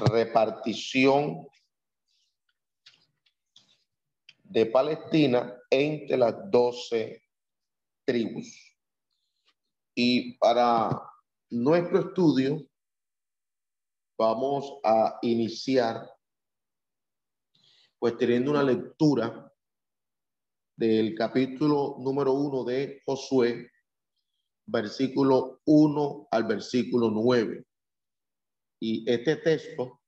repartición de Palestina entre las doce tribus. Y para nuestro estudio vamos a iniciar pues teniendo una lectura del capítulo número uno de Josué, versículo uno al versículo nueve. Y este texto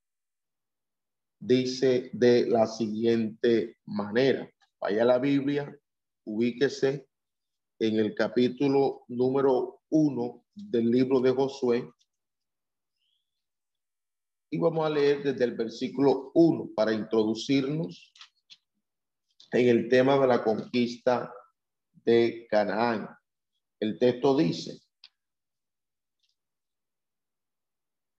dice de la siguiente manera. Vaya a la Biblia, ubíquese en el capítulo número uno del libro de Josué. Y vamos a leer desde el versículo uno para introducirnos en el tema de la conquista de Canaán. El texto dice,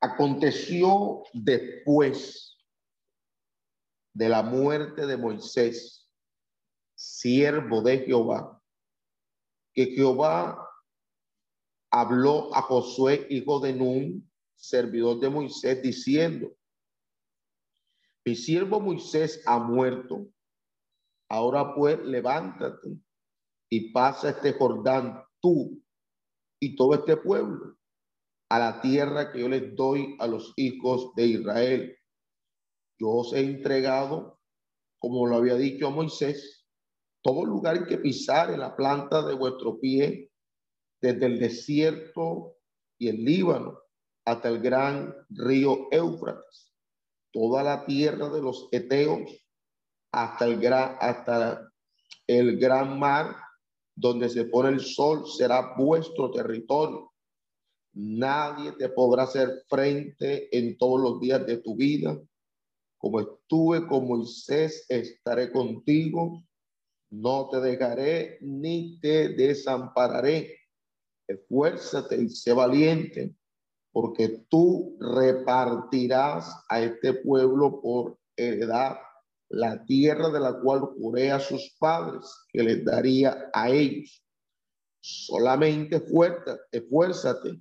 Aconteció después de la muerte de Moisés, siervo de Jehová, que Jehová habló a Josué, hijo de Nun, servidor de Moisés, diciendo, mi siervo Moisés ha muerto. Ahora pues levántate y pasa este Jordán tú y todo este pueblo a la tierra que yo les doy a los hijos de Israel. Yo os he entregado, como lo había dicho a Moisés, todo lugar que pisar en la planta de vuestro pie, desde el desierto y el Líbano hasta el gran río Éufrates, toda la tierra de los Eteos hasta el gran, hasta el gran mar donde se pone el sol será vuestro territorio Nadie te podrá hacer frente en todos los días de tu vida. Como estuve con Moisés, estaré contigo. No te dejaré ni te desampararé. Esfuérzate y sé valiente, porque tú repartirás a este pueblo por heredad la tierra de la cual juré a sus padres que les daría a ellos. Solamente esfuérzate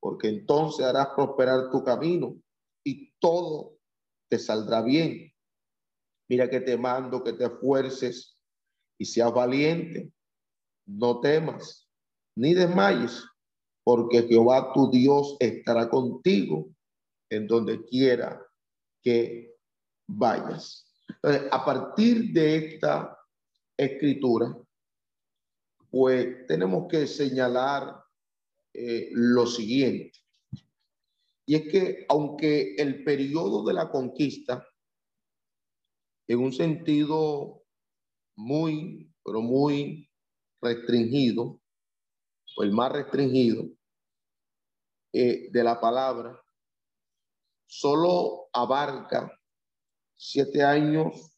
porque entonces harás prosperar tu camino y todo te saldrá bien. Mira que te mando que te esfuerces y seas valiente. No temas ni desmayes, porque Jehová tu Dios estará contigo en donde quiera que vayas. A partir de esta escritura, pues tenemos que señalar eh, lo siguiente. Y es que aunque el periodo de la conquista, en un sentido muy, pero muy restringido, o el más restringido eh, de la palabra, solo abarca siete años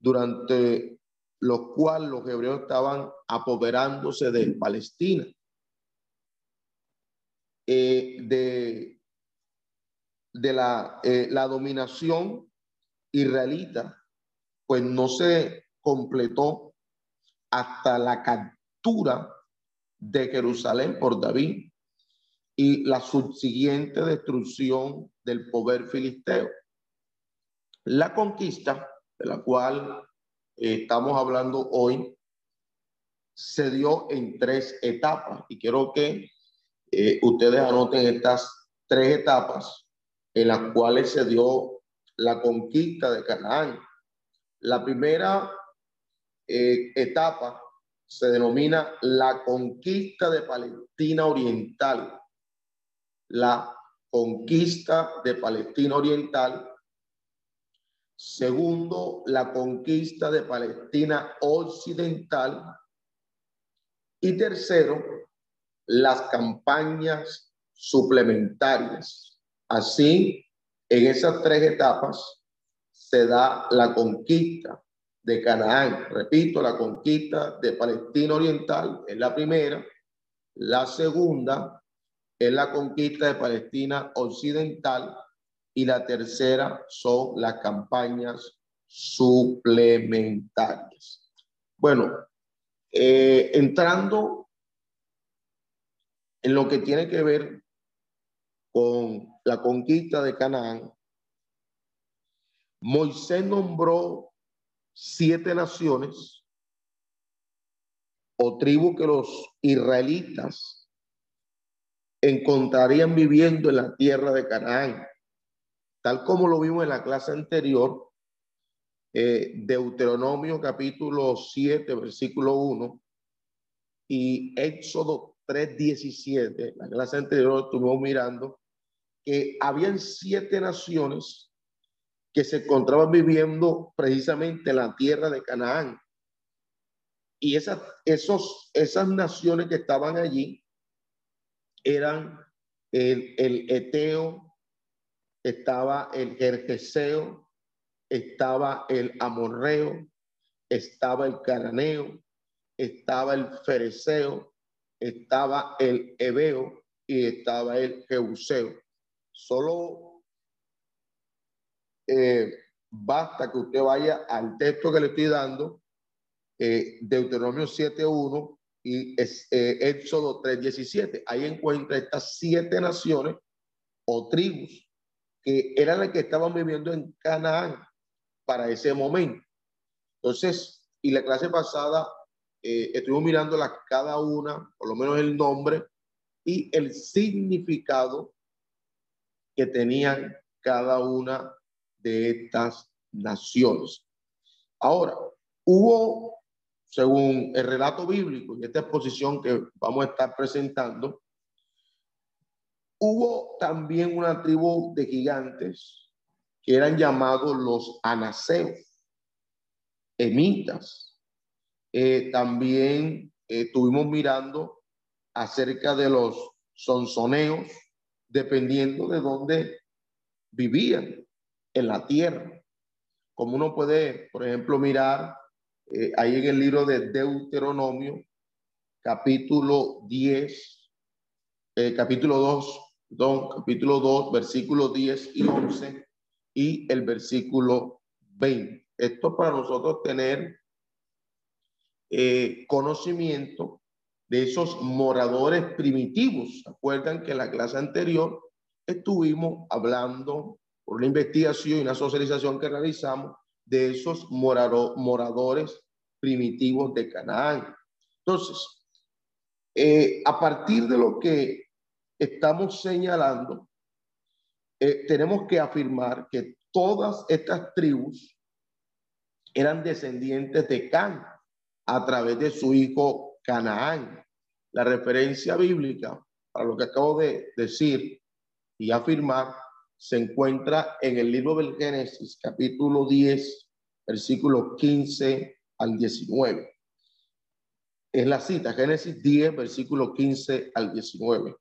durante los cuales los hebreos estaban apoderándose de Palestina. Eh, de, de la, eh, la dominación israelita, pues no se completó hasta la captura de Jerusalén por David y la subsiguiente destrucción del poder filisteo. La conquista de la cual eh, estamos hablando hoy se dio en tres etapas y quiero que eh, ustedes anoten estas tres etapas en las cuales se dio la conquista de Canaán. La primera eh, etapa se denomina la conquista de Palestina Oriental. La conquista de Palestina Oriental. Segundo, la conquista de Palestina Occidental. Y tercero, las campañas suplementarias. Así, en esas tres etapas se da la conquista de Canaán. Repito, la conquista de Palestina Oriental es la primera. La segunda es la conquista de Palestina Occidental. Y la tercera son las campañas suplementarias. Bueno, eh, entrando en lo que tiene que ver con la conquista de Canaán, Moisés nombró siete naciones o tribus que los israelitas encontrarían viviendo en la tierra de Canaán, tal como lo vimos en la clase anterior, eh, Deuteronomio capítulo 7, versículo 1 y Éxodo 3, 17, la clase anterior estuvimos mirando que habían siete naciones que se encontraban viviendo precisamente en la tierra de Canaán. Y esas, esos, esas naciones que estaban allí eran el, Eteo, estaba el Jerjeseo, estaba el Amorreo, estaba el Cananeo, estaba el Fereceo, estaba el Ebeo y estaba el Jeuseo. Solo eh, basta que usted vaya al texto que le estoy dando, eh, Deuteronomio 7.1 y es, eh, Éxodo 3.17. Ahí encuentra estas siete naciones o tribus que eran las que estaban viviendo en Canaán para ese momento. Entonces, y la clase pasada eh, estuvimos mirando cada una, por lo menos el nombre y el significado que tenían cada una de estas naciones. Ahora, hubo, según el relato bíblico y esta exposición que vamos a estar presentando, hubo también una tribu de gigantes que eran llamados los anaseos, emitas. Eh, también eh, estuvimos mirando acerca de los sonsoneos, dependiendo de dónde vivían en la tierra. Como uno puede, por ejemplo, mirar eh, ahí en el libro de Deuteronomio, capítulo 10, eh, capítulo 2, don, capítulo 2, versículos 10 y 11 y el versículo 20. Esto para nosotros tener eh, conocimiento de esos moradores primitivos. ¿Se acuerdan que en la clase anterior estuvimos hablando por una investigación y una socialización que realizamos de esos moradores primitivos de Canaán. Entonces, eh, a partir de lo que estamos señalando, eh, tenemos que afirmar que todas estas tribus eran descendientes de Can a través de su hijo Canaán. La referencia bíblica para lo que acabo de decir y afirmar se encuentra en el libro del Génesis, capítulo 10, versículos 15 al 19. Es la cita, Génesis 10, versículo 15 al 19.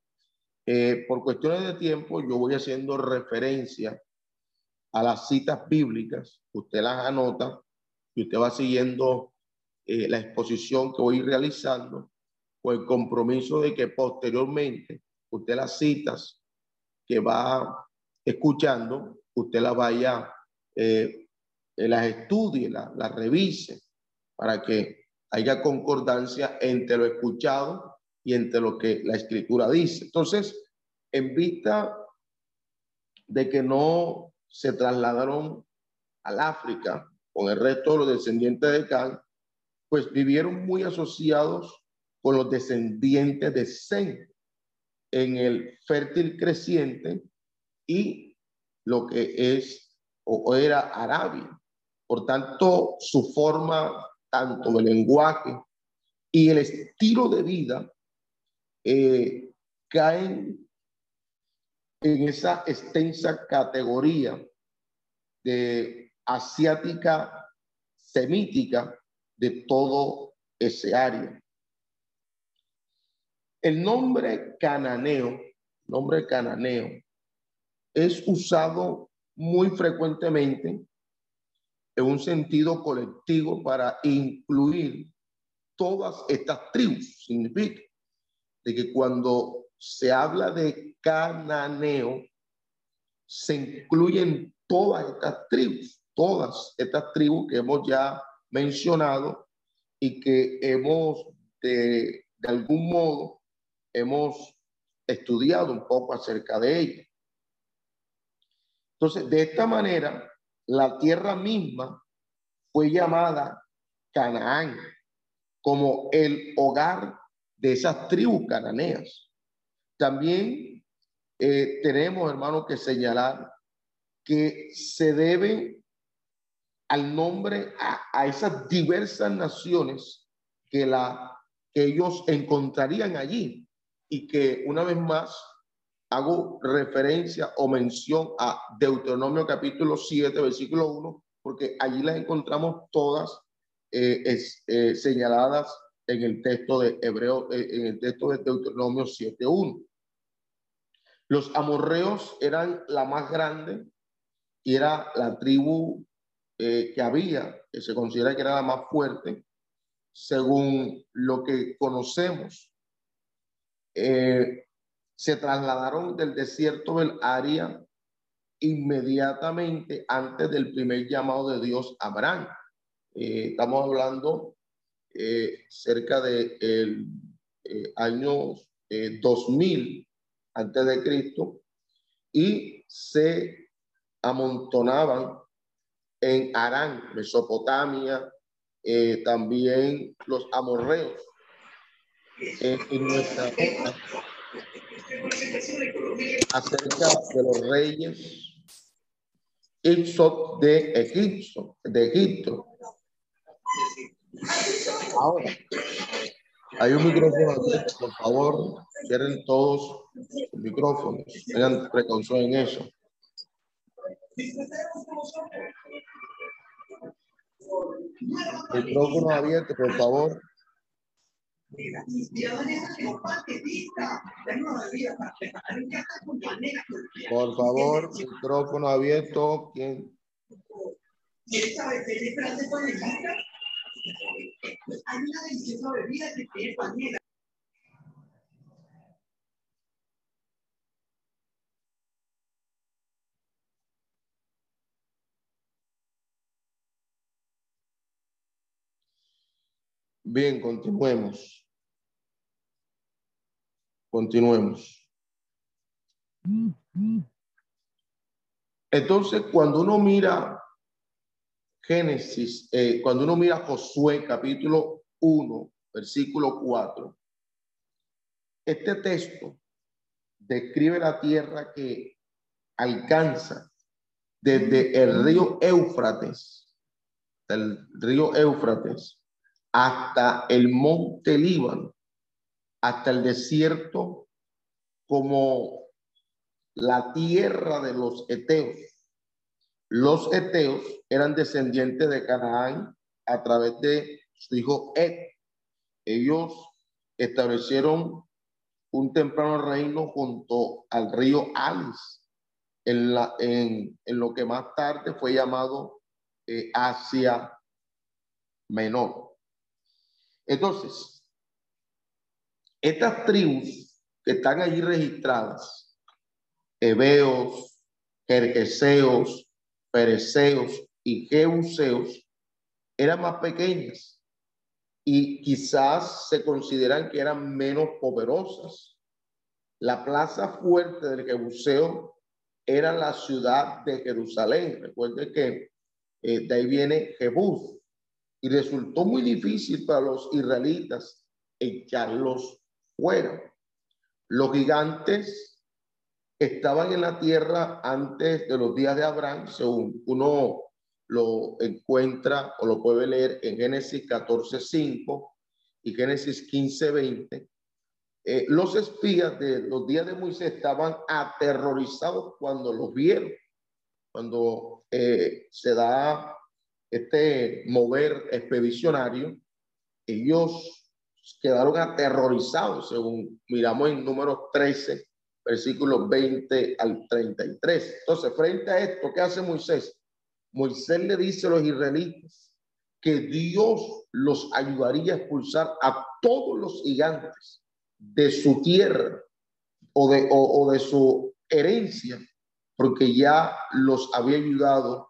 Eh, por cuestiones de tiempo, yo voy haciendo referencia a las citas bíblicas, usted las anota y usted va siguiendo eh, la exposición que voy realizando, con el compromiso de que posteriormente usted las citas que va escuchando, usted la vaya, eh, las estudie, las la revise, para que haya concordancia entre lo escuchado y entre lo que la escritura dice. Entonces, en vista de que no se trasladaron al África con el resto de los descendientes de Can, pues vivieron muy asociados con los descendientes de Zen en el fértil creciente y lo que es o, era Arabia. Por tanto, su forma, tanto de lenguaje y el estilo de vida, eh, caen en esa extensa categoría de asiática semítica de todo ese área. El nombre cananeo, nombre cananeo, es usado muy frecuentemente en un sentido colectivo para incluir todas estas tribus. Significa de que cuando se habla de cananeo, se incluyen todas estas tribus, todas estas tribus que hemos ya mencionado y que hemos de, algún modo hemos estudiado un poco acerca de ella. Entonces, de esta manera, la tierra misma fue llamada Canaán como el hogar de esas tribus cananeas. También eh, tenemos, hermanos, que señalar que se debe al nombre a, a esas diversas naciones que, la, que ellos encontrarían allí y que una vez más hago referencia o mención a Deuteronomio capítulo 7, versículo 1, porque allí las encontramos todas eh, eh, señaladas en el texto de Hebreo, eh, en el texto de Deuteronomio 7.1. Los amorreos eran la más grande y era la tribu que había, que se considera que era la más fuerte, según lo que conocemos eh, se trasladaron del desierto del área inmediatamente antes del primer llamado de Dios a Abraham. Eh, estamos hablando eh, cerca de el año 2000 antes de Cristo y se amontonaban en Arán, Mesopotamia, también los amorreos en nuestra acerca de los reyes Ixot de Egipto, de Egipto. Ahora, hay un micrófono por favor, cierren todos los micrófonos, tengan precaución en eso. Micrófono abierto, por favor. Por favor, micrófono abierto. ¿Quién? Bien, continuemos. Continuemos. Entonces, cuando uno mira Génesis, eh, cuando uno mira Josué capítulo 1, versículo 4, este texto describe la tierra que alcanza desde el río Éufrates, el río Éufrates, hasta el monte Líbano hasta el desierto como la tierra de los Eteos. Los Eteos eran descendientes de Canaán a través de su hijo Ed. Ellos establecieron un temprano reino junto al río Alis, en, la, en, lo que más tarde fue llamado eh, Asia Menor. Entonces, estas tribus que están allí registradas, hebeos, jerjeseos, pereceos y jebuseos, eran más pequeñas y quizás se consideran que eran menos poderosas. La plaza fuerte del Jebuseo era la ciudad de Jerusalén. Recuerde que eh, de ahí viene Jebús. Y resultó muy difícil para los israelitas echarlos fuera. Los gigantes estaban en la tierra antes de los días de Abraham, según uno lo encuentra o lo puede leer en Génesis 14:5 y Génesis 15:20. Eh, los espías de los días de Moisés estaban aterrorizados cuando los vieron, cuando eh, se da este mover expedicionario, ellos quedaron aterrorizados, según miramos en números 13, versículos 20 al 33. Entonces, frente a esto, ¿qué hace Moisés? Moisés le dice a los israelitas que Dios los ayudaría a expulsar a todos los gigantes de su tierra o de, o, de su herencia, porque ya los había ayudado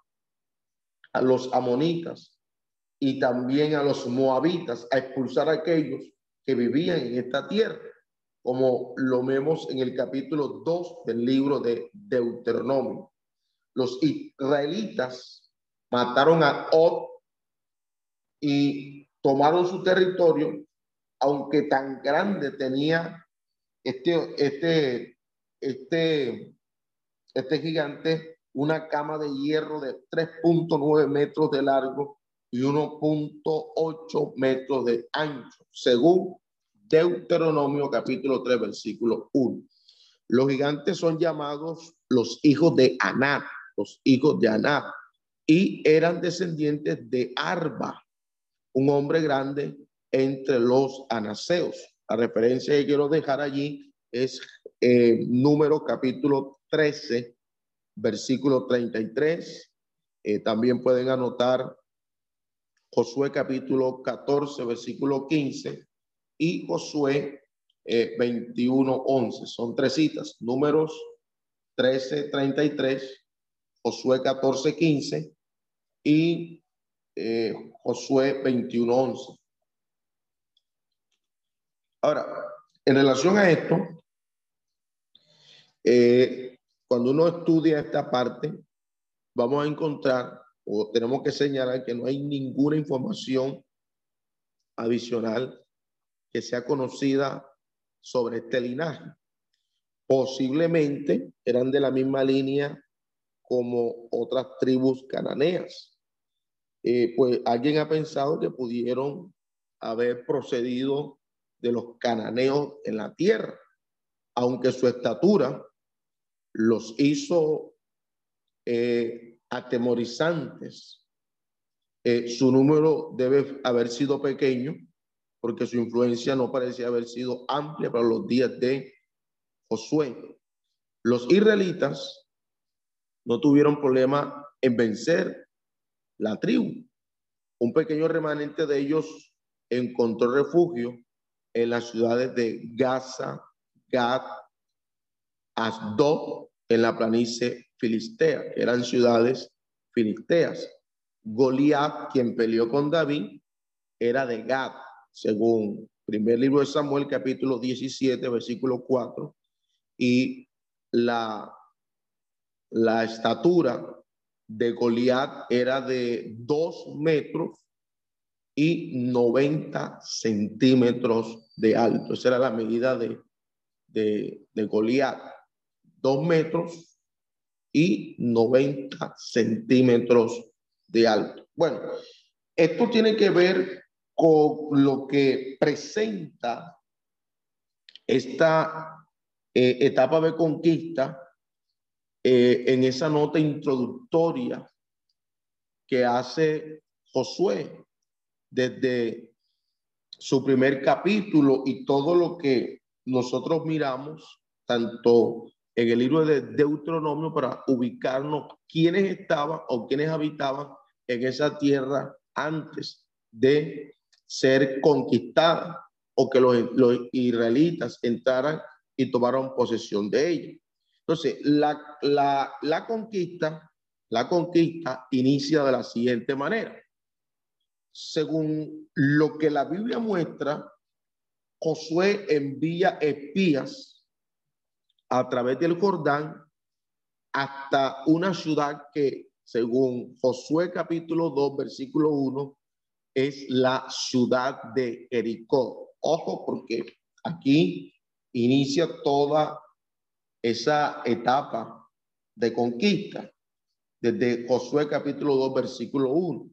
a los amonitas y también a los moabitas a expulsar a aquellos que vivían en esta tierra, como lo vemos en el capítulo 2 del libro de Deuteronomio. Los israelitas mataron a Og y tomaron su territorio, aunque tan grande tenía este, este, este, este gigante una cama de hierro de 3.9 metros de largo y 1.8 metros de ancho, según Deuteronomio capítulo 3, versículo 1. Los gigantes son llamados los hijos de Anat los hijos de Aná, y eran descendientes de Arba, un hombre grande entre los anaseos. La referencia que quiero dejar allí es eh, número capítulo 13, versículo 33. Eh, también pueden anotar Josué capítulo 14, versículo 15 y Josué eh, 21, 11. Son tres citas, números 13, 33 Josué 14, 15 y eh, Josué 21, 11. Ahora, en relación a esto, eh, cuando uno estudia esta parte, vamos a encontrar o tenemos que señalar que no hay ninguna información adicional que sea conocida sobre este linaje. Posiblemente eran de la misma línea como otras tribus cananeas. Eh, pues alguien ha pensado que pudieron haber procedido de los cananeos en la tierra, aunque su estatura los hizo eh, atemorizantes. Eh, su número debe haber sido pequeño porque su influencia no parecía haber sido amplia para los días de Josué. Los israelitas no tuvieron problema en vencer la tribu. Un pequeño remanente de ellos encontró refugio en las ciudades de Gaza, Gad, Asdod, en la planicie filistea, que eran ciudades filisteas. Goliat, quien peleó con David, era de Gad, según primer libro de Samuel, capítulo 17, versículo 4, y la la estatura de Goliat era de dos metros y 90 centímetros de alto. Esa era la medida de, de, de Goliat. Dos metros y 90 centímetros de alto. Bueno, esto tiene que ver con lo que presenta esta eh, etapa de conquista eh, en esa nota introductoria que hace Josué desde su primer capítulo y todo lo que nosotros miramos, tanto en el libro de Deuteronomio, para ubicarnos quiénes estaban o quiénes habitaban en esa tierra antes de ser conquistada o que los, los israelitas entraran y tomaron posesión de ella. Entonces, la, la, conquista, la conquista inicia de la siguiente manera. Según lo que la Biblia muestra, Josué envía espías a través del Jordán hasta una ciudad que, según Josué capítulo 2, versículo 1, es la ciudad de Jericó. Ojo, porque aquí inicia toda esa etapa de conquista desde Josué capítulo 2 versículo 1.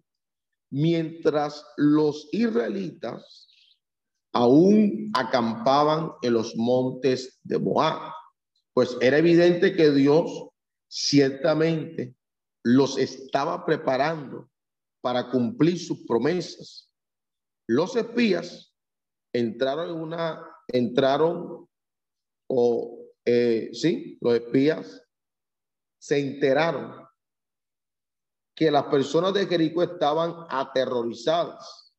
Mientras los israelitas aún acampaban en los montes de Moab, pues era evidente que Dios ciertamente los estaba preparando para cumplir sus promesas. Los espías entraron en una, entraron o eh, sí, los espías se enteraron que las personas de Jericó estaban aterrorizadas.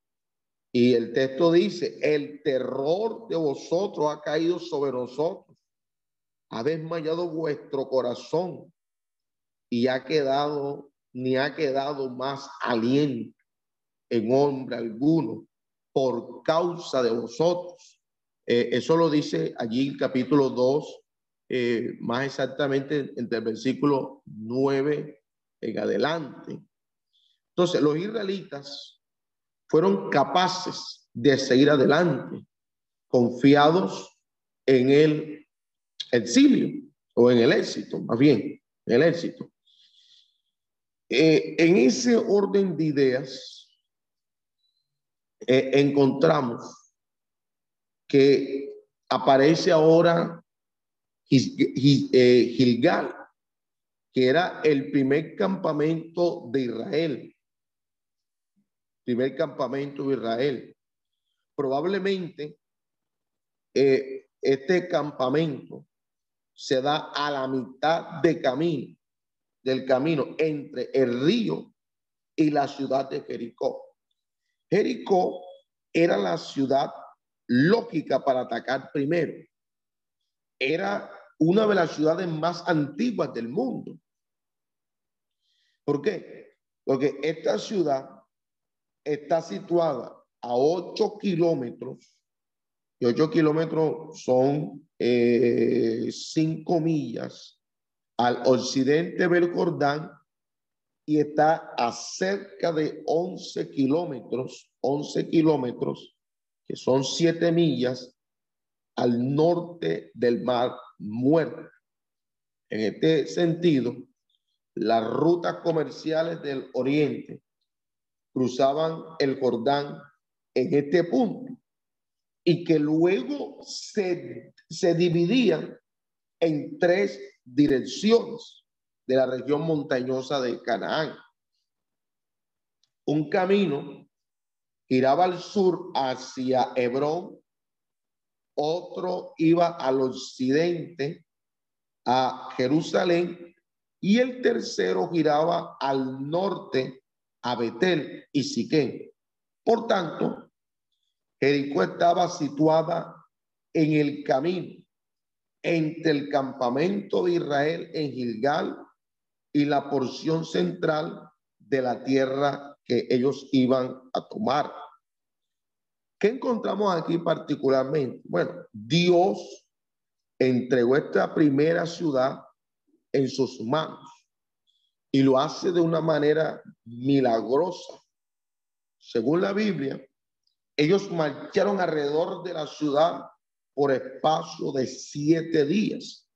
Y el texto dice, el terror de vosotros ha caído sobre nosotros, ha desmayado vuestro corazón y ha quedado, ni ha quedado más aliento en hombre alguno por causa de vosotros. Eh, eso lo dice allí el capítulo 2, eh, más exactamente entre el versículo 9 en adelante. Entonces, los israelitas fueron capaces de seguir adelante, confiados en el exilio o en el éxito, más bien, el éxito. Eh, en ese orden de ideas, eh, encontramos que aparece ahora eh, Gilgal, que era el primer campamento de Israel. Primer campamento de Israel. Probablemente este campamento se da a la mitad de camino del camino entre el río y la ciudad de Jericó. Jericó era la ciudad lógica para atacar primero. Era una de las ciudades más antiguas del mundo. ¿Por qué? Porque esta ciudad está situada a 8 kilómetros, y 8 kilómetros son eh, 5 millas al occidente del Jordán y está a cerca de 11 kilómetros, 11 kilómetros, que son 7 millas, al norte del mar muerto. En este sentido, las rutas comerciales del oriente cruzaban el Jordán en este punto y que luego se, se dividían en tres direcciones de la región montañosa de Canaán. Un camino giraba al sur hacia Hebrón, otro iba al occidente a Jerusalén y el tercero giraba al norte a Betel y Siquén. Por tanto, Jericó estaba situada en el camino entre el campamento de Israel en Gilgal y la porción central de la tierra que ellos iban a tomar. ¿Qué encontramos aquí particularmente? Bueno, Dios entregó esta primera ciudad en sus manos y lo hace de una manera milagrosa. Según la Biblia, ellos marcharon alrededor de la ciudad por espacio de siete días.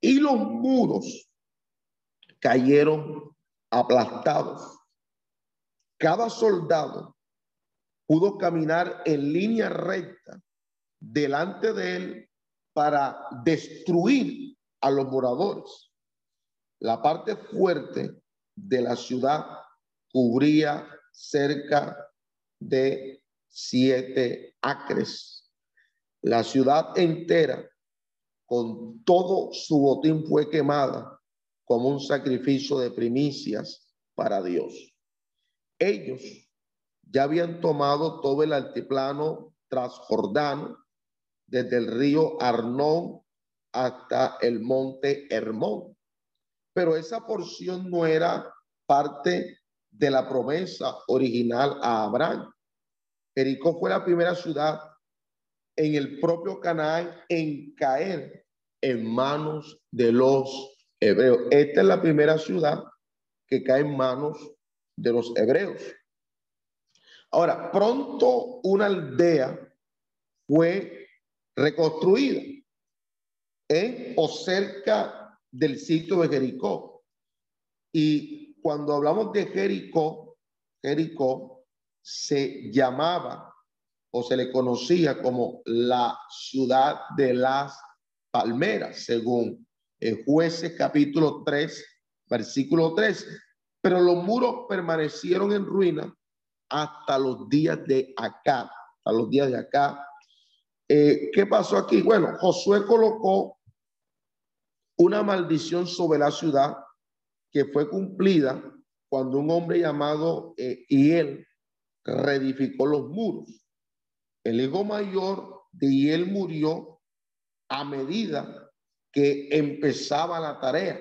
Y los muros cayeron aplastados. Cada soldado pudo caminar en línea recta delante de él para destruir a los moradores. La parte fuerte de la ciudad cubría cerca de siete acres la ciudad entera, con todo su botín, fue quemada como un sacrificio de primicias para Dios. Ellos ya habían tomado todo el altiplano transjordano, desde el río Arnón hasta el monte Hermón. Pero esa porción no era parte de la promesa original a Abraham. Jericó fue la primera ciudad en el propio Canaán en caer en manos de los hebreos. Esta es la primera ciudad que cae en manos de los hebreos. Ahora, pronto una aldea fue reconstruida en o cerca del sitio de Jericó. Y cuando hablamos de Jericó, Jericó se llamaba o se le conocía como la ciudad de las palmeras, según el jueces capítulo 3, versículo 13. Pero los muros permanecieron en ruina hasta los días de acá, a los días de acá. Eh, ¿Qué pasó aquí? Bueno, Josué colocó una maldición sobre la ciudad que fue cumplida cuando un hombre llamado eh, Hiel reedificó los muros. El hijo mayor de él murió a medida que empezaba la tarea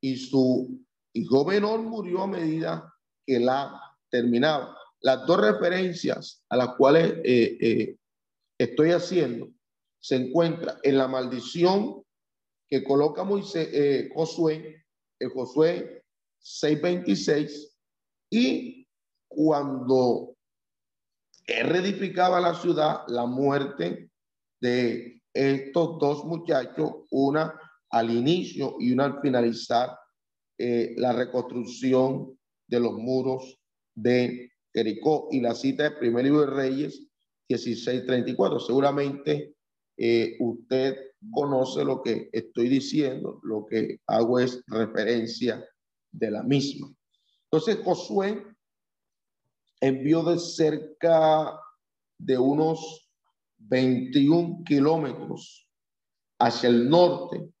y su hijo menor murió a medida que la terminaba. Las dos referencias a las cuales eh, eh, estoy haciendo se encuentra en la maldición que coloca Moisés, eh, Josué, el Josué 6:26 y cuando él reedificaba la ciudad, la muerte de estos dos muchachos, una al inicio y una al finalizar eh, la reconstrucción de los muros de Jericó. Y la cita de primer libro de Reyes 1634. Seguramente eh, usted conoce lo que estoy diciendo, lo que hago es referencia de la misma. Entonces Josué envió de cerca de unos 21 kilómetros hacia el norte,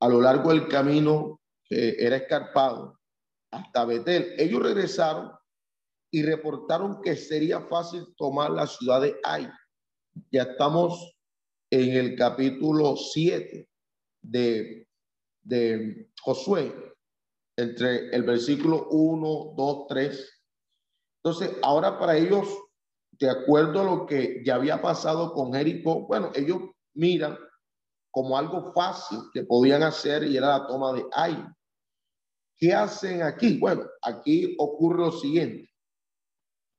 a lo largo del camino que era escarpado, hasta Betel. Ellos regresaron y reportaron que sería fácil tomar la ciudad de Ai. Ya estamos en el capítulo 7 de, de Josué, entre el versículo 1, 2, 3 entonces, ahora para ellos, de acuerdo a lo que ya había pasado con Jericó, bueno, ellos miran como algo fácil que podían hacer y era la toma de aire. ¿Qué hacen aquí? Bueno, aquí ocurre lo siguiente.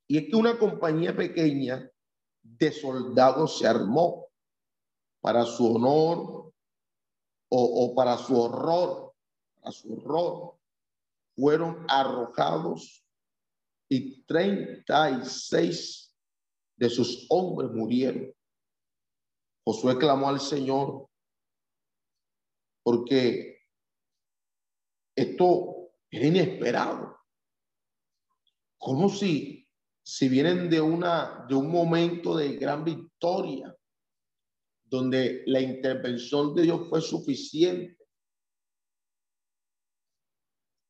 Y es que una compañía pequeña de soldados se armó para su honor o, o para su horror, para su horror. Fueron arrojados y 36 de sus hombres murieron. Josué clamó al Señor porque esto es inesperado. Como si, si vienen de, una, de un momento de gran victoria, donde la intervención de Dios fue suficiente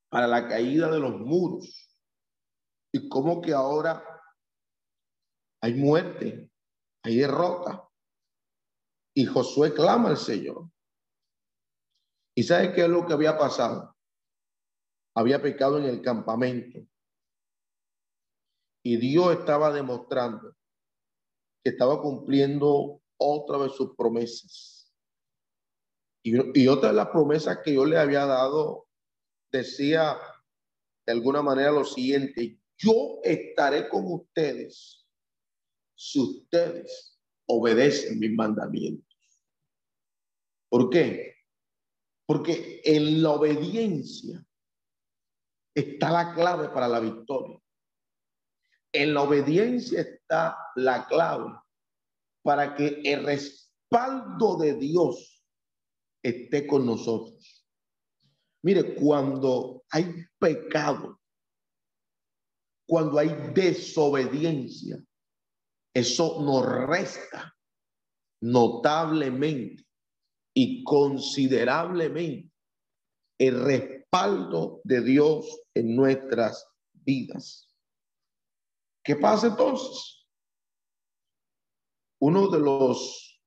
para la caída de los muros, y cómo que ahora hay muerte, hay derrota. Y Josué clama al Señor. ¿Y sabe qué es lo que había pasado? Había pecado en el campamento. Y Dios estaba demostrando que estaba cumpliendo otra vez sus promesas. Y, y otra de las promesas que yo le había dado decía de alguna manera lo siguiente, yo estaré con ustedes si ustedes obedecen mis mandamientos. ¿Por qué? Porque en la obediencia está la clave para la victoria. En la obediencia está la clave para que el respaldo de Dios esté con nosotros. Mire, cuando hay pecado, cuando hay desobediencia, eso nos resta notablemente y considerablemente el respaldo de Dios en nuestras vidas. ¿Qué pasa entonces? Uno de los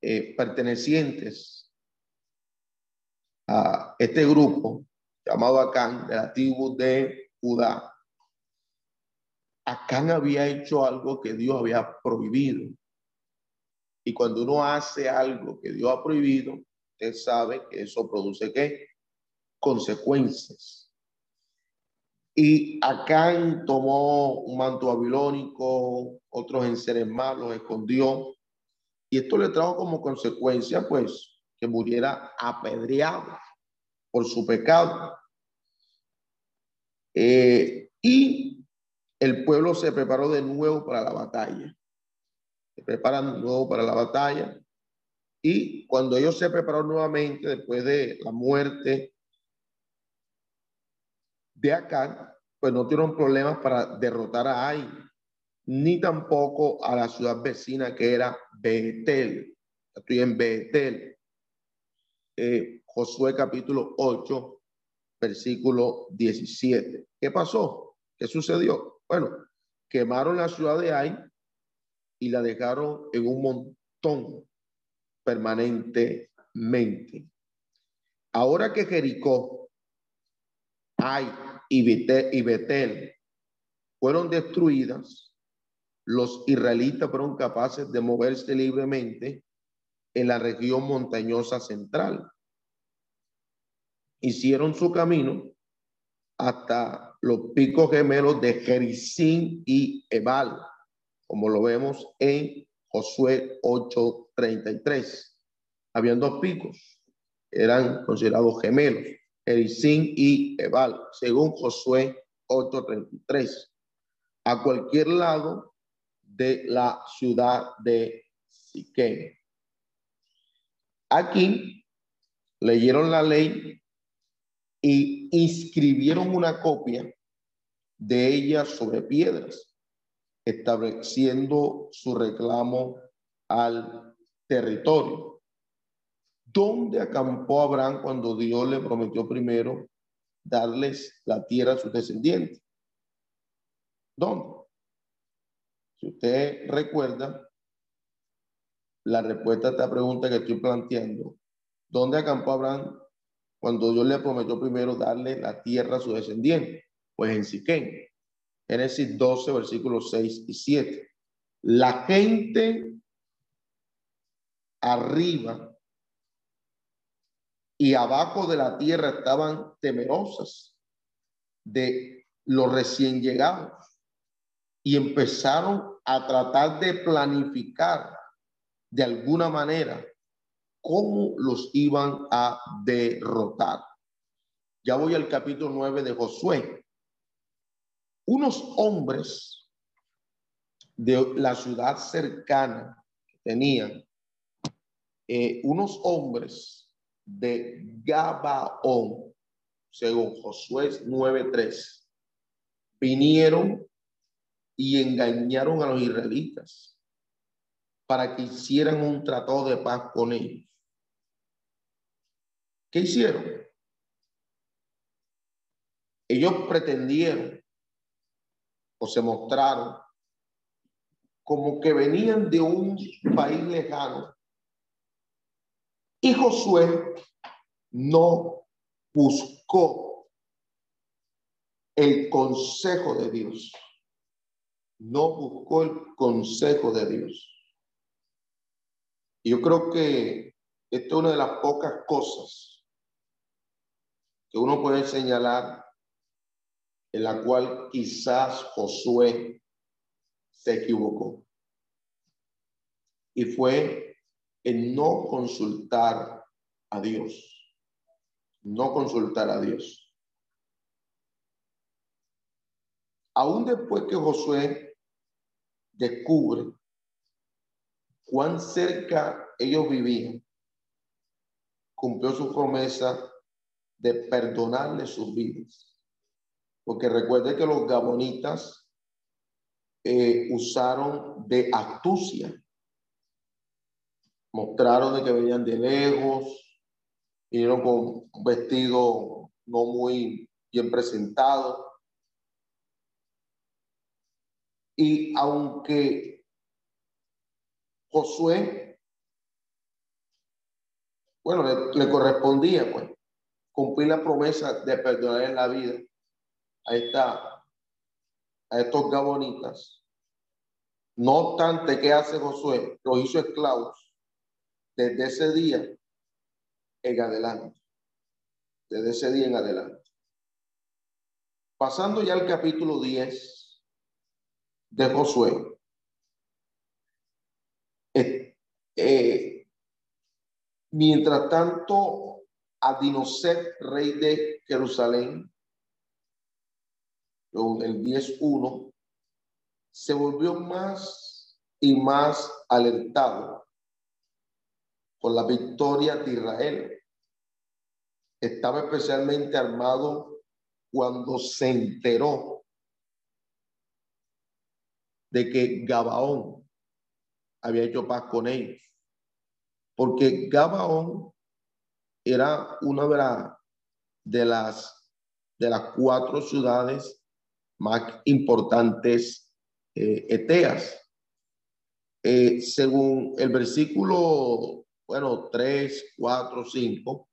eh, pertenecientes a este grupo llamado Acán de la tribu de Judá, Acán había hecho algo que Dios había prohibido. Y cuando uno hace algo que Dios ha prohibido, usted sabe que eso produce qué? Consecuencias. Y Acán tomó un manto babilónico, otros enseres malos, escondió Y esto le trajo como consecuencia, pues, que muriera apedreado por su pecado. Eh, y el pueblo se preparó de nuevo para la batalla. Se preparan de nuevo para la batalla. Y cuando ellos se prepararon nuevamente, después de la muerte de acá, pues no tuvieron problemas para derrotar a Ai, ni tampoco a la ciudad vecina que era Betel. Estoy en Betel. Eh, Josué capítulo 8, versículo 17. ¿Qué pasó? ¿Qué sucedió? Bueno, quemaron la ciudad de Ai y la dejaron en un montón permanentemente. Ahora que Jericó, Ai y Betel, fueron destruidas, los israelitas fueron capaces de moverse libremente en la región montañosa central. Hicieron su camino hasta los picos gemelos de Jericín y Ebal, como lo vemos en Josué 8:33. Habían dos picos, eran considerados gemelos. Jericín y Ebal, según Josué 8:33, a cualquier lado de la ciudad de Siquem. Aquí leyeron la ley y inscribieron una copia de ella sobre piedras, estableciendo su reclamo al territorio. ¿Dónde acampó Abraham cuando Dios le prometió primero darles la tierra a sus descendientes? ¿Dónde? Si usted recuerda, la respuesta a esta pregunta que estoy planteando, ¿dónde acampó Abraham cuando Dios le prometió primero darle la tierra a sus descendientes? Pues en Siquén. Génesis 12, versículos 6 y 7. La gente arriba y abajo de la tierra estaban temerosas de los recién llegados y empezaron a tratar de planificar de alguna manera cómo los iban a derrotar. Ya voy al capítulo 9 de Josué. Unos hombres de la ciudad cercana tenían, eh, unos hombres de Gabaón, según Josué 9:3, vinieron y engañaron a los israelitas para que hicieran un tratado de paz con ellos. ¿Qué hicieron? Ellos pretendieron o se mostraron como que venían de un país lejano y Josué no buscó el consejo de Dios. No buscó el consejo de Dios. Yo creo que esta es una de las pocas cosas que uno puede señalar en la cual quizás Josué se equivocó. Y fue en no consultar a Dios. No consultar a Dios. Aún después que Josué descubre cuán cerca ellos vivían, cumplió su promesa de perdonarle sus vidas. Porque recuerde que los gabonitas eh, usaron de astucia mostraron de que venían de lejos, vinieron con un vestido no muy bien presentado. Y aunque Josué, bueno, le, correspondía pues cumplir la promesa de perdonar en la vida a, esta, a estos gabonitas. No obstante, ¿qué hace Josué? Los hizo esclavos desde ese día en adelante. Desde ese día en adelante. Pasando ya al capítulo 10 de Josué. Eh, mientras tanto, Adinoset, rey de Jerusalén, el 10.1, se volvió más y más alertado por la victoria de Israel. Estaba especialmente armado cuando se enteró de que Gabaón había hecho paz con ellos. Porque Gabaón era una de, de, las, de las cuatro ciudades más importantes eh, eteas. Eh, según el versículo, bueno, 3, 4, 5,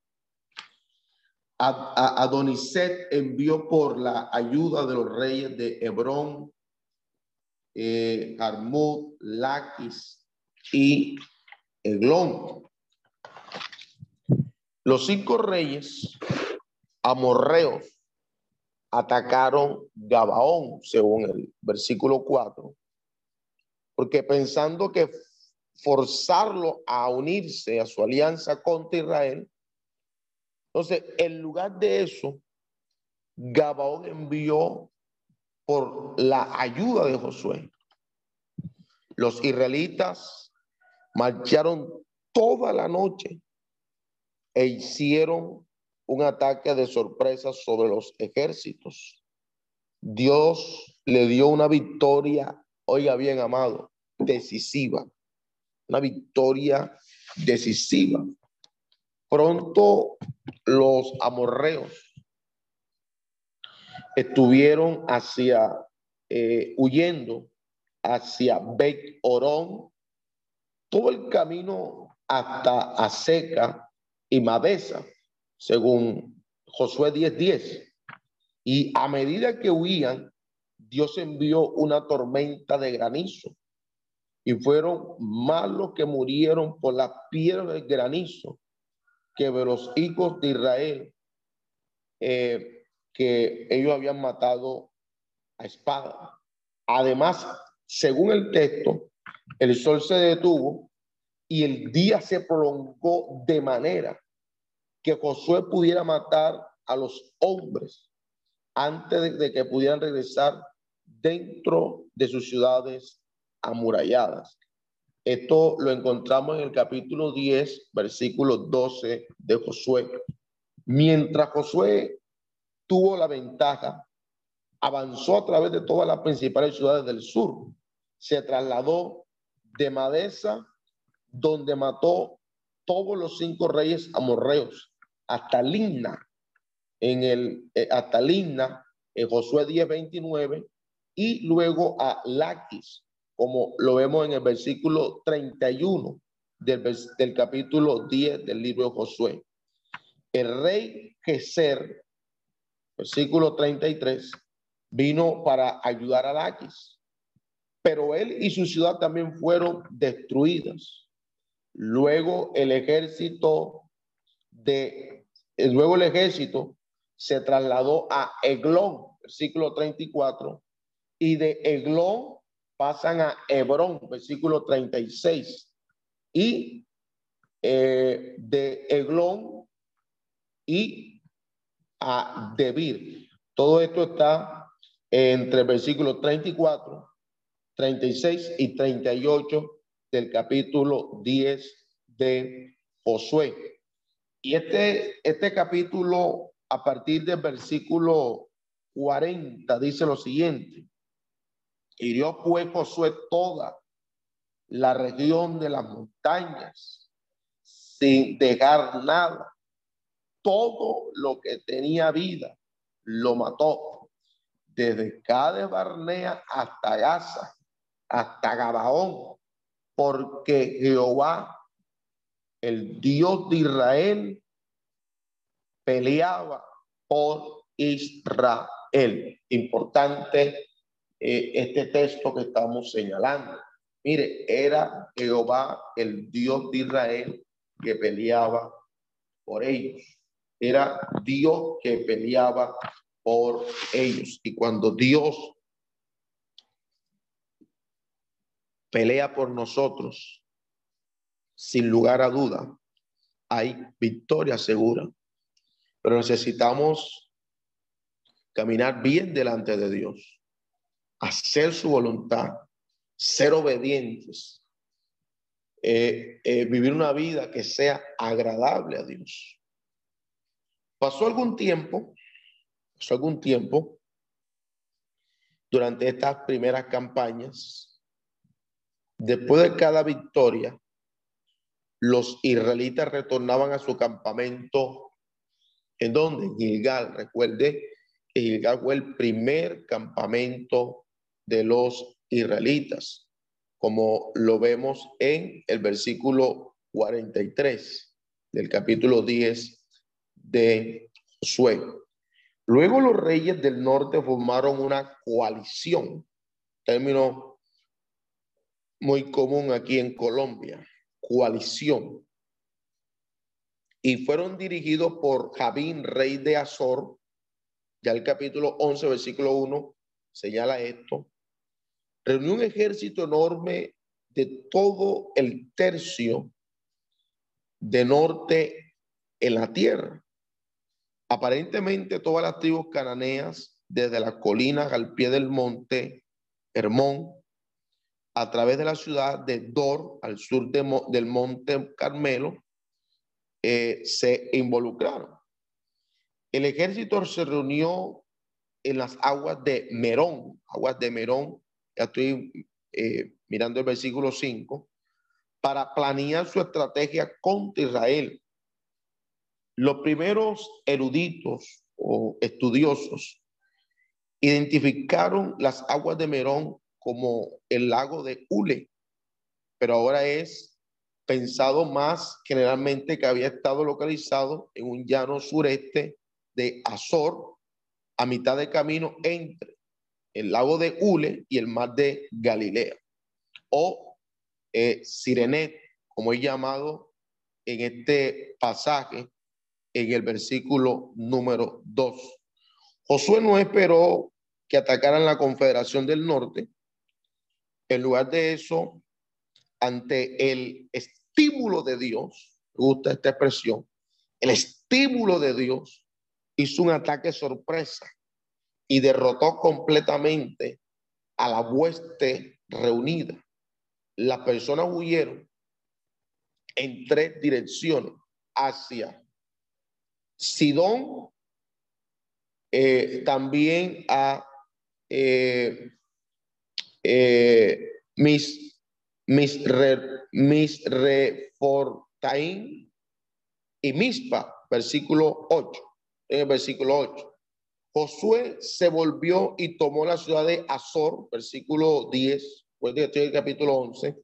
Adoniset envió por la ayuda de los reyes de Hebrón, eh, Laquis y Eglón. Los cinco reyes amorreos atacaron Gabaón, según el versículo 4, porque pensando que forzarlo a unirse a su alianza contra Israel, entonces en lugar de eso, Gabaón envió por la ayuda de Josué. Los israelitas marcharon toda la noche e hicieron un ataque de sorpresa sobre los ejércitos. Dios le dio una victoria, oiga bien amado, decisiva, una victoria decisiva. Pronto los amorreos estuvieron hacia, eh, huyendo hacia Bet Orón, todo el camino hasta Aseca y Madesa según Josué 10:10. Y a medida que huían, Dios envió una tormenta de granizo. Y fueron más los que murieron por la piedra del granizo que de los hijos de Israel eh, que ellos habían matado a espada. Además, según el texto, el sol se detuvo y el día se prolongó de manera que Josué pudiera matar a los hombres antes de, que pudieran regresar dentro de sus ciudades amuralladas. Esto lo encontramos en el capítulo 10, versículo 12 de Josué. Mientras Josué tuvo la ventaja, avanzó a través de todas las principales ciudades del sur. Se trasladó de Madesa, donde mató todos los cinco reyes amorreos hasta Limna, en el, eh, hasta Limna, en Josué 10, 29, y luego a Laquis, como lo vemos en el versículo 31 del, del capítulo 10 del libro de Josué. El rey Geser, versículo 33, vino para ayudar a Laquis, pero él y su ciudad también fueron destruidas. Luego el ejército de Luego el ejército se trasladó a Eglón, versículo 34, y de Eglón pasan a Hebrón, versículo 36, y eh, de Eglón y a Debir. Todo esto está entre versículos 34, 36 y 38 del capítulo 10 de Josué. Y este, este capítulo, a partir del versículo 40, dice lo siguiente. Hirió pues Josué toda la región de las montañas, sin dejar nada. Todo lo que tenía vida lo mató, desde Cades Barnea hasta Gaza, hasta Gabaón, porque Jehová el Dios de Israel peleaba por Israel. Importante eh, este texto que estamos señalando. Mire, era Jehová el Dios de Israel que peleaba por ellos. Era Dios que peleaba por ellos. Y cuando Dios pelea por nosotros, sin lugar a duda, hay victoria segura. Pero necesitamos caminar bien delante de Dios, hacer su voluntad, ser obedientes, eh, eh, vivir una vida que sea agradable a Dios. Pasó algún tiempo, pasó algún tiempo durante estas primeras campañas, después de cada victoria, los israelitas retornaban a su campamento. ¿En donde Gilgal. Recuerde que Gilgal fue el primer campamento de los israelitas, como lo vemos en el versículo 43 del capítulo 10 de Josué. Luego los reyes del norte formaron una coalición, término muy común aquí en Colombia, coalición. Y fueron dirigidos por Jabín, rey de Azor. Ya el capítulo 11, versículo 1 señala esto. Reunió un ejército enorme de todo el tercio de norte en la tierra. Aparentemente todas las tribus cananeas, desde las colinas al pie del monte Hermón, a través de la ciudad de Dor, al sur del monte Carmelo, eh, se involucraron. El ejército se reunió en las aguas de Merón, aguas de Merón, ya estoy eh, mirando el versículo 5, para planear su estrategia contra Israel. Los primeros eruditos o estudiosos identificaron las aguas de Merón como el lago de Ule, pero ahora es pensado más generalmente que había estado localizado en un llano sureste de Azor, a mitad de camino entre el lago de Ule y el mar de Galilea, o eh, Sirenet, como es llamado en este pasaje, en el versículo número 2. Josué no esperó que atacaran la Confederación del Norte, en lugar de eso, ante el estímulo de Dios, me gusta esta expresión, el estímulo de Dios hizo un ataque sorpresa y derrotó completamente a la hueste reunida. Las personas huyeron en tres direcciones hacia Sidón, eh, también a eh, eh, mis, mis, re, mis refortaín y mispa, versículo 8, en el versículo 8. Josué se volvió y tomó la ciudad de Azor, versículo 10, pues de el capítulo 11.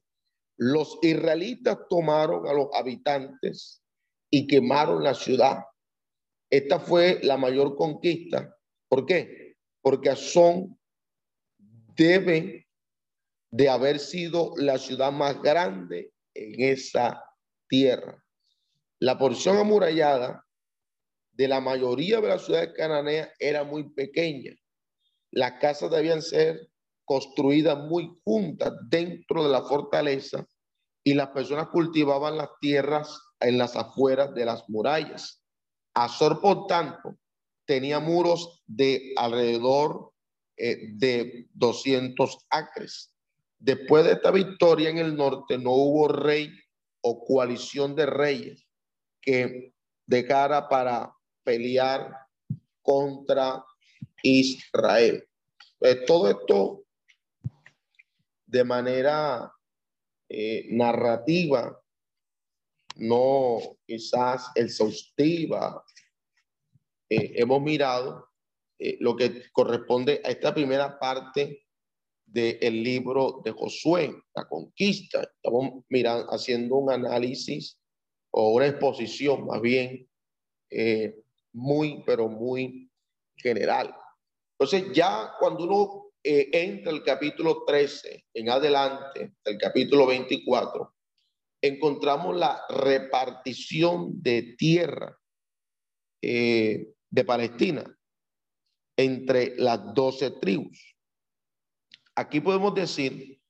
Los israelitas tomaron a los habitantes y quemaron la ciudad. Esta fue la mayor conquista. ¿Por qué? Porque Azón debe de haber sido la ciudad más grande en esa tierra. La porción amurallada de la mayoría de las ciudades cananeas era muy pequeña. Las casas debían ser construidas muy juntas dentro de la fortaleza y las personas cultivaban las tierras en las afueras de las murallas. Azor, por tanto, tenía muros de alrededor eh, de 200 acres. Después de esta victoria en el norte, no hubo rey o coalición de reyes que de cara para pelear contra Israel. Pues todo esto de manera eh, narrativa, no quizás exhaustiva, eh, hemos mirado eh, lo que corresponde a esta primera parte del libro de Josué, la conquista. Estamos mirando, haciendo un análisis o una exposición más bien eh, muy, pero muy general. Entonces ya cuando uno eh, entra el capítulo 13 en adelante, el capítulo 24, encontramos la repartición de tierra eh, de Palestina entre las doce tribus. Aquí podemos decir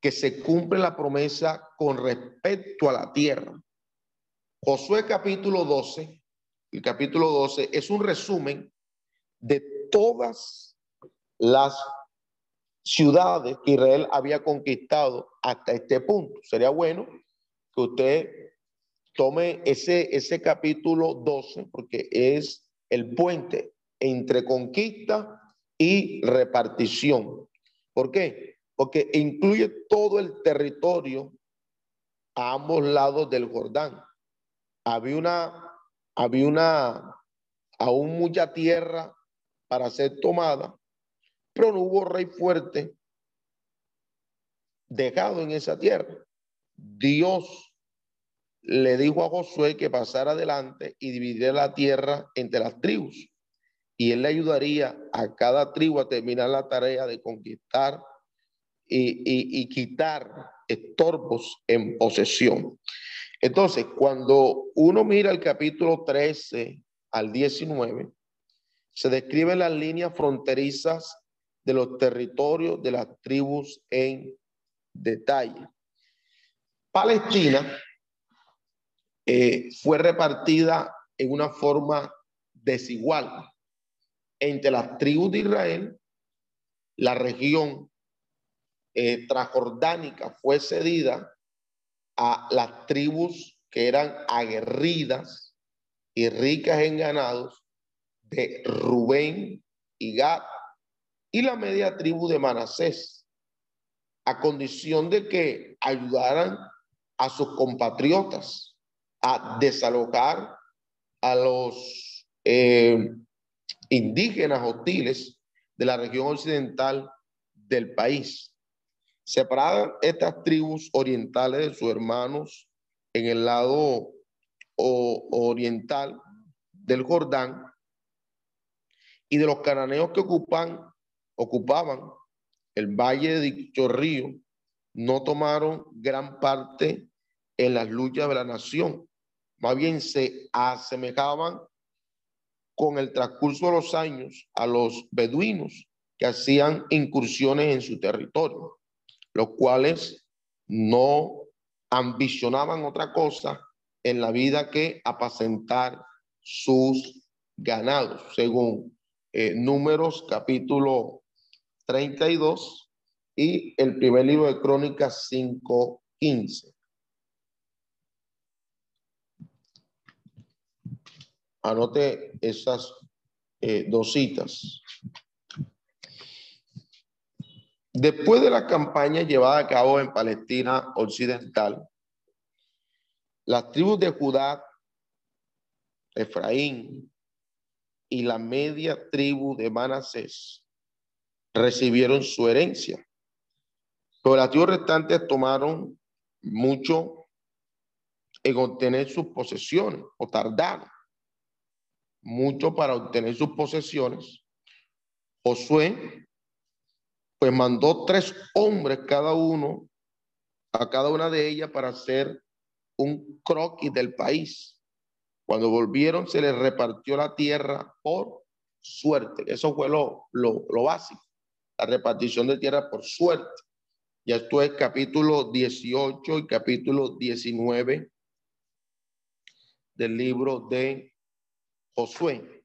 que se cumple la promesa con respecto a la tierra. Josué capítulo 12, el capítulo 12 es un resumen de todas las ciudades que Israel había conquistado hasta este punto. Sería bueno que usted tome ese, ese capítulo 12 porque es el puente entre conquista y repartición. ¿Por qué? Porque incluye todo el territorio a ambos lados del Jordán. Había una, había una, aún mucha tierra para ser tomada, pero no hubo rey fuerte dejado en esa tierra. Dios le dijo a Josué que pasara adelante y dividiera la tierra entre las tribus. Y él le ayudaría a cada tribu a terminar la tarea de conquistar y, y quitar estorbos en posesión. Entonces, cuando uno mira el capítulo 13 al 19, se describen las líneas fronterizas de los territorios de las tribus en detalle. Palestina eh, fue repartida en una forma desigual entre las tribus de Israel, la región eh, transjordánica fue cedida a las tribus que eran aguerridas y ricas en ganados de Rubén y Gad y la media tribu de Manasés, a condición de que ayudaran a sus compatriotas a desalojar a los eh, indígenas hostiles de la región occidental del país. Separadas estas tribus orientales de sus hermanos en el lado oriental del Jordán y de los cananeos que ocupan ocupaban el valle de dicho río, no tomaron gran parte en las luchas de la nación. Más bien se asemejaban con el transcurso de los años a los beduinos que hacían incursiones en su territorio, los cuales no ambicionaban otra cosa en la vida que apacentar sus ganados, según eh, Números capítulo 32 y el primer libro de Crónicas 5.15. Anote esas eh, dos citas. Después de la campaña llevada a cabo en Palestina Occidental, las tribus de Judá, Efraín y la media tribu de Manasés recibieron su herencia. Los relativos restantes tomaron mucho en obtener sus posesiones o tardaron mucho para obtener sus posesiones. Josué pues mandó tres hombres cada uno a cada una de ellas para hacer un croquis del país. Cuando volvieron se les repartió la tierra por suerte. Eso fue lo, lo, lo básico la repartición de tierra por suerte. Ya esto es capítulo 18 y capítulo 19 del libro de Josué.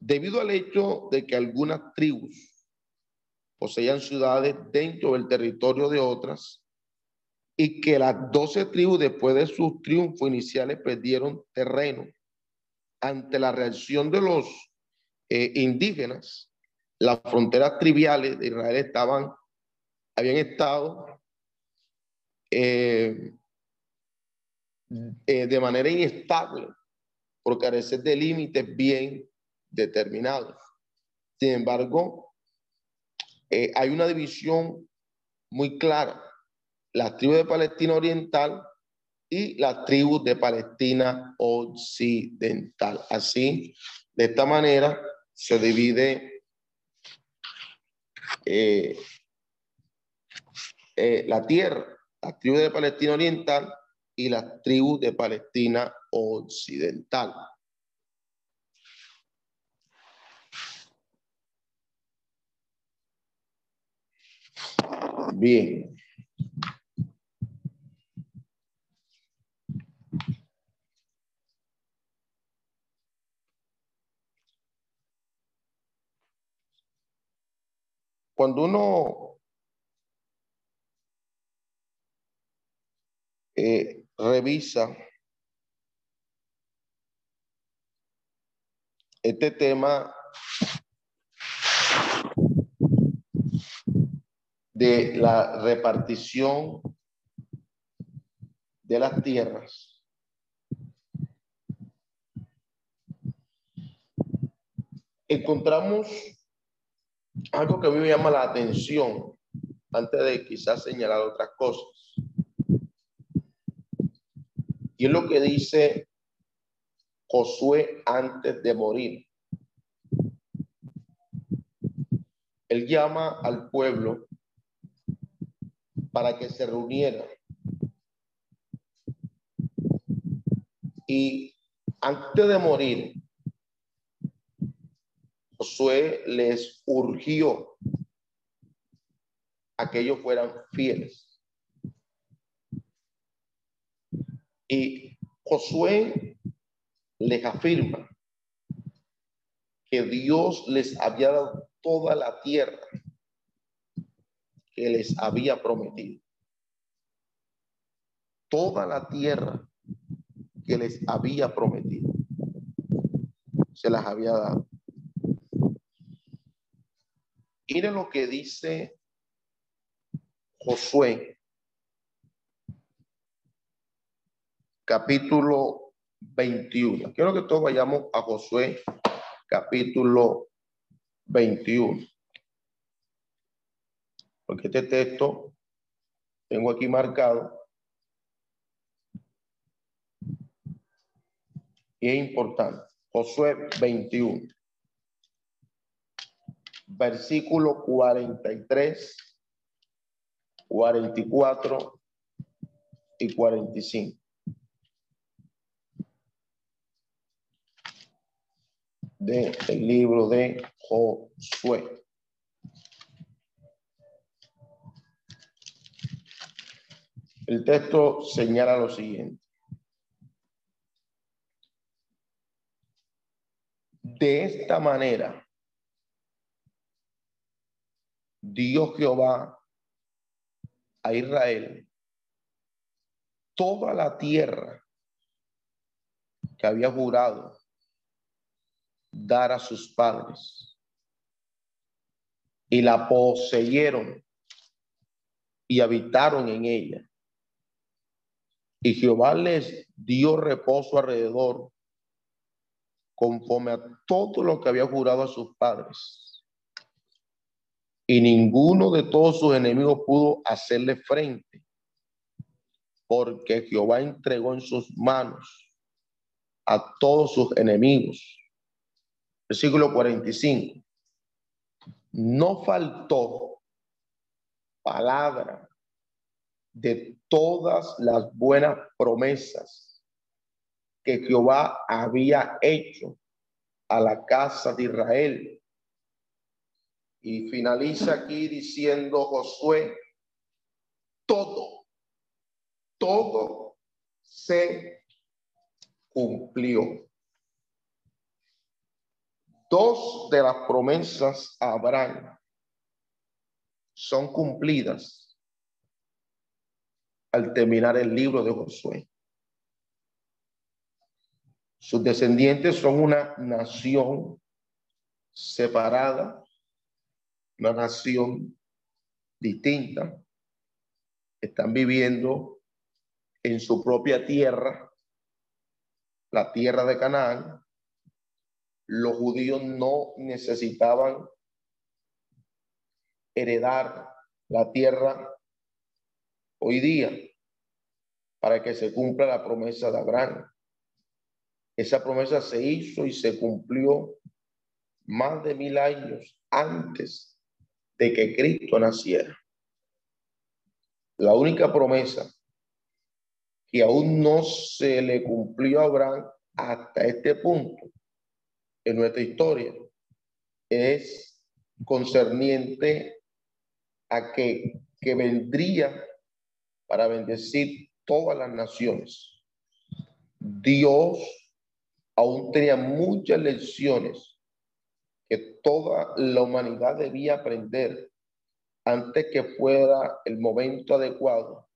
Debido al hecho de que algunas tribus poseían ciudades dentro del territorio de otras y que las doce tribus después de sus triunfos iniciales perdieron terreno ante la reacción de los eh, indígenas, las fronteras triviales de Israel estaban, habían estado eh, eh, de manera inestable por carecer de límites bien determinados. Sin embargo, eh, hay una división muy clara. Las tribus de Palestina Oriental y las tribus de Palestina Occidental. Así, de esta manera, se divide eh, eh, la tierra, las tribus de Palestina Oriental y las tribus de Palestina Occidental. Bien. Cuando uno eh, revisa este tema de la repartición de las tierras. Encontramos algo que a mí me llama la atención antes de quizás señalar otras cosas. Y es lo que dice Josué antes de morir. Él llama al pueblo para que se reuniera. Y antes de morir, Josué les urgió a que ellos fueran fieles. Y Josué les afirma que Dios les había dado toda la tierra que les había prometido. Toda la tierra que les había prometido. Se las había dado. Miren lo que dice Josué, capítulo 21. Quiero que todos vayamos a Josué, capítulo 21. Porque este texto tengo aquí marcado. Y es importante. Josué 21 versículo 43, 44 y 45. De el libro de Josué. El texto señala lo siguiente. De esta manera, Dios Jehová a Israel toda la tierra que había jurado dar a sus padres y la poseyeron y habitaron en ella. Y Jehová les dio reposo alrededor conforme a todo lo que había jurado a sus padres y ninguno de todos sus enemigos pudo hacerle frente, porque Jehová entregó en sus manos a todos sus enemigos. Versículo 45. No faltó palabra de todas las buenas promesas que Jehová había hecho a la casa de Israel y finaliza aquí diciendo Josué, todo, todo se cumplió. Dos de las promesas a Abraham son cumplidas al terminar el libro de Josué. Sus descendientes son una nación separada una nación distinta, están viviendo en su propia tierra, la tierra de Canaán. Los judíos no necesitaban heredar la tierra hoy día para que se cumpla la promesa de Abraham. Esa promesa se hizo y se cumplió más de mil años antes de que Cristo naciera. La única promesa que aún no se le cumplió a Abraham hasta este punto en nuestra historia es concerniente a que, que vendría para bendecir todas las naciones. Dios aún tenía muchas lecciones que toda la humanidad debía aprender antes que fuera el momento adecuado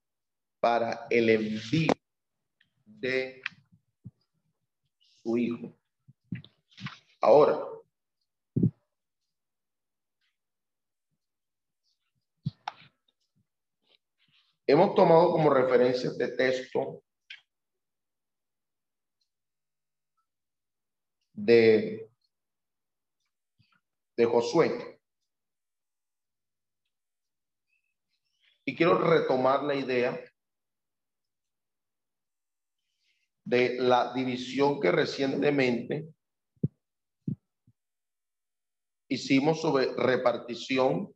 para el envío de su hijo. Ahora, hemos tomado como referencia este texto de, de Josué. Y quiero retomar la idea de la división que recientemente hicimos sobre repartición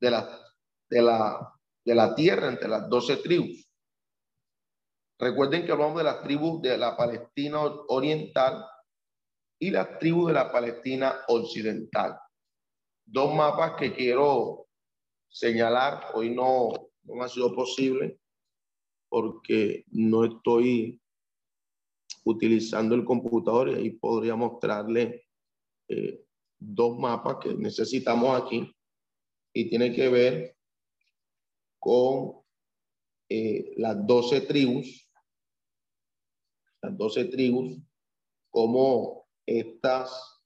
de la, de la, de la tierra entre las doce tribus. Recuerden que hablamos de las tribus de la Palestina oriental y las tribus de la Palestina occidental. Dos mapas que quiero señalar. Hoy no, no ha sido posible porque no estoy utilizando el computador y ahí podría mostrarle eh, dos mapas que necesitamos aquí y tiene que ver con eh, las doce tribus las doce tribus, cómo estas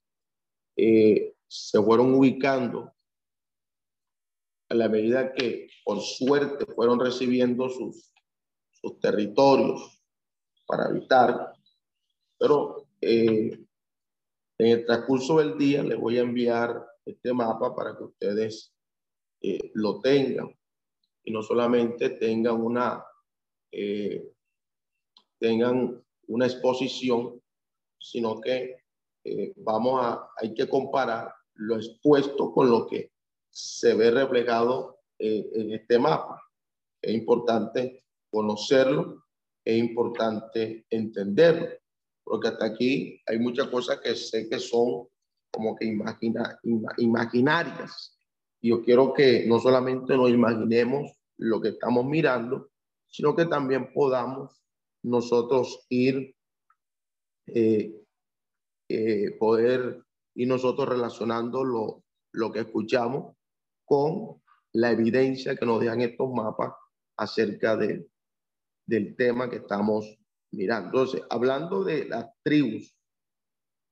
eh, se fueron ubicando a la medida que por suerte fueron recibiendo sus, sus territorios para habitar. Pero en el transcurso del día les voy a enviar este mapa para que ustedes eh, lo tengan y no solamente tengan una tengan una exposición, sino que eh, vamos a, hay que comparar lo expuesto con lo que se ve reflejado eh, en este mapa. Es importante conocerlo, es importante entenderlo, porque hasta aquí hay muchas cosas que sé que son como que imagina, imaginarias. Yo quiero que no solamente nos imaginemos lo que estamos mirando, sino que también podamos nosotros ir, eh, eh, poder ir nosotros relacionando lo, lo que escuchamos con la evidencia que nos dejan estos mapas acerca de, del tema que estamos mirando. Entonces, hablando de las tribus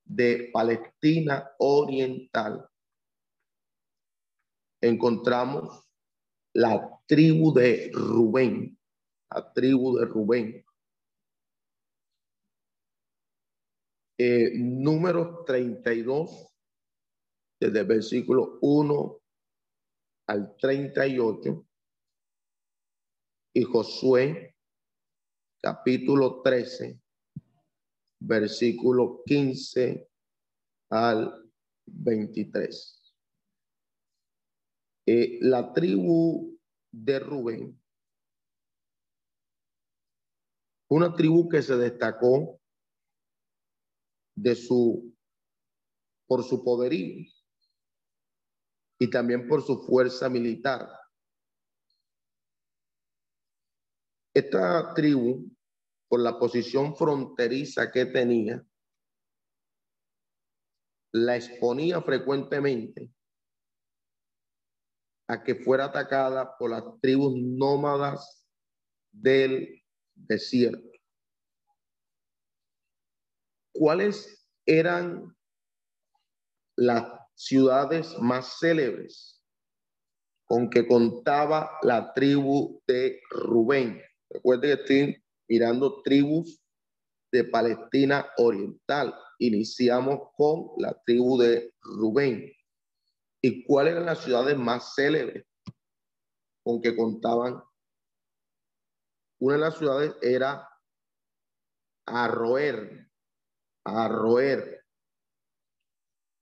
de Palestina Oriental, encontramos la tribu de Rubén, la tribu de Rubén. eh, número 32, desde el versículo 1 al 38, y Josué, capítulo 13, versículo 15 al 23. Eh, la tribu de Rubén, una tribu que se destacó de su, por su poderío y también por su fuerza militar. Esta tribu, por la posición fronteriza que tenía, la exponía frecuentemente a que fuera atacada por las tribus nómadas del desierto. ¿cuáles eran las ciudades más célebres con que contaba la tribu de Rubén? Recuerden que estoy mirando tribus de Palestina Oriental. Iniciamos con la tribu de Rubén. ¿Y cuáles eran las ciudades más célebres con que contaban? Una de las ciudades era Arroer, a roer.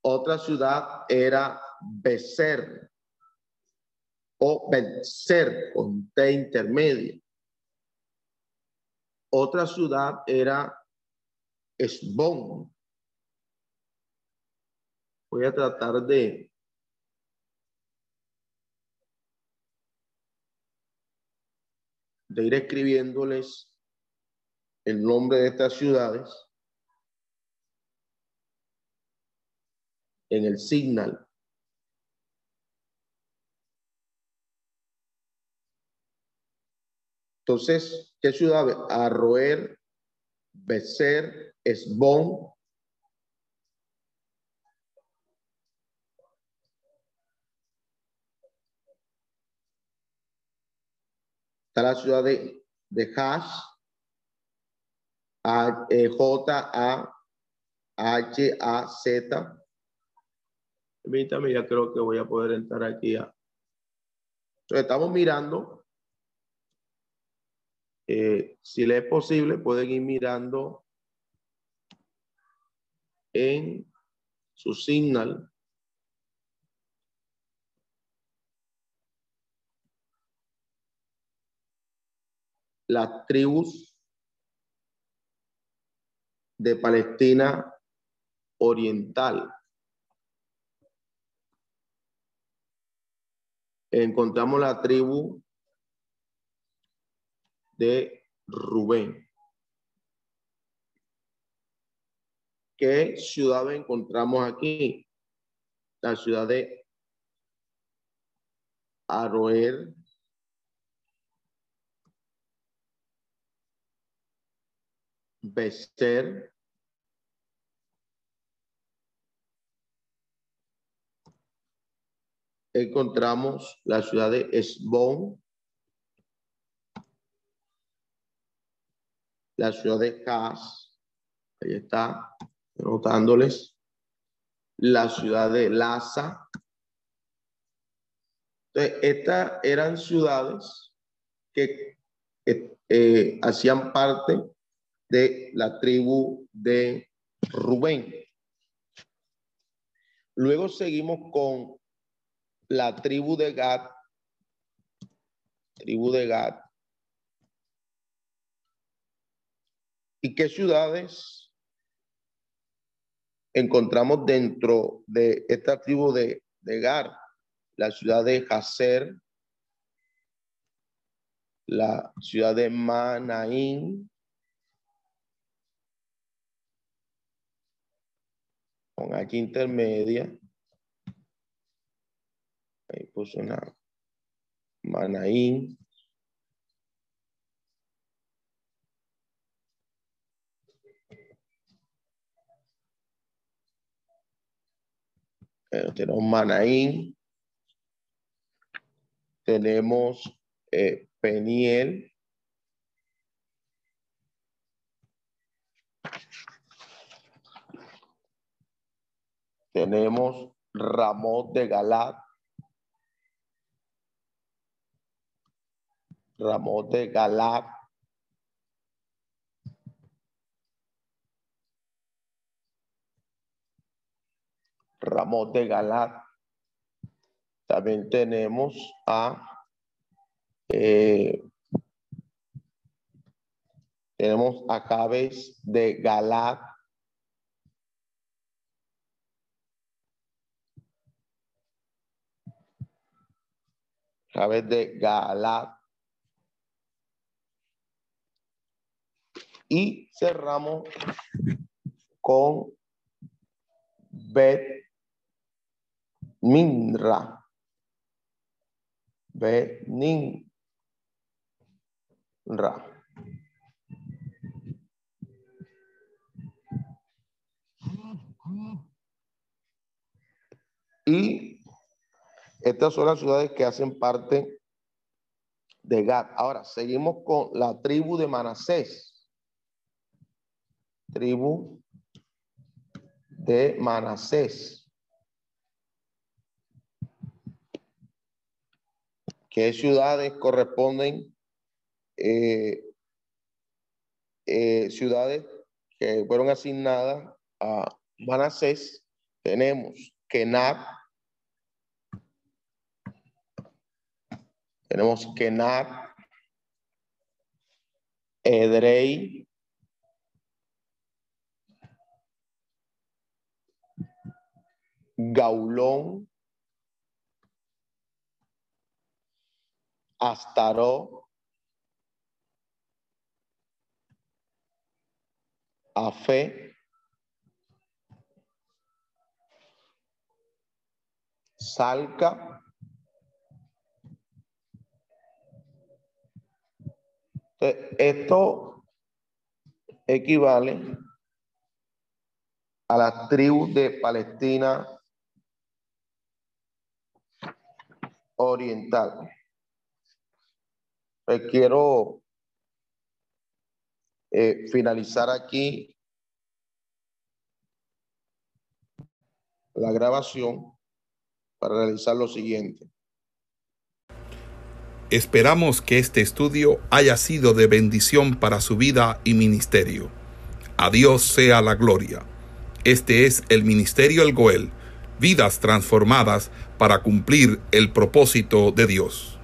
Otra ciudad era Becer o Vencer con T intermedia. Otra ciudad era Esbón. Voy a tratar de de ir escribiéndoles el nombre de estas ciudades en el signal. Entonces, ¿qué ciudad? Arroer, Becer, Esbón. Está la ciudad de, de Hash, eh, J, A, H, A, Z. Permítame, ya creo que voy a poder entrar aquí. Entonces, estamos mirando. Eh, si le es posible, pueden ir mirando en su signal. Las tribus de Palestina Oriental. Encontramos la tribu de Rubén. ¿Qué ciudad encontramos aquí? La ciudad de Aroer. Bester. Encontramos la ciudad de Esbón. La ciudad de Cas. Ahí está anotándoles la ciudad de Laza. Entonces, estas eran ciudades que eh, eh, hacían parte de la tribu de Rubén. Luego seguimos con la tribu de Gad. Tribu de Gad. ¿Y qué ciudades encontramos dentro de esta tribu de, Gar, la ciudad de Hazer, la ciudad de Manaín, con aquí intermedia, ahí puso una Manaín, Tenemos Manaín, tenemos eh, Peniel, tenemos Ramón de Galat, Ramón de Galat, De Galat. También tenemos a eh, tenemos a Cabez de Galat. Cabez de Galat. Y cerramos con Bet Minra. Beninra. Y estas son las ciudades que hacen parte de Gad. Ahora, seguimos con la tribu de Manasés. Tribu de Manasés. ¿Qué ciudades corresponden? Eh, eh, ciudades que fueron asignadas a Manasés. Tenemos Kenat. Tenemos Kenat. Edrei. Gaulón. Astaró, Afe, Salca, Esto equivale a las tribus de Palestina Oriental. Pues quiero eh, finalizar aquí la grabación para realizar lo siguiente. Esperamos que este estudio haya sido de bendición para su vida y ministerio. A Dios sea la gloria. Este es el Ministerio El Goel, vidas transformadas para cumplir el propósito de Dios.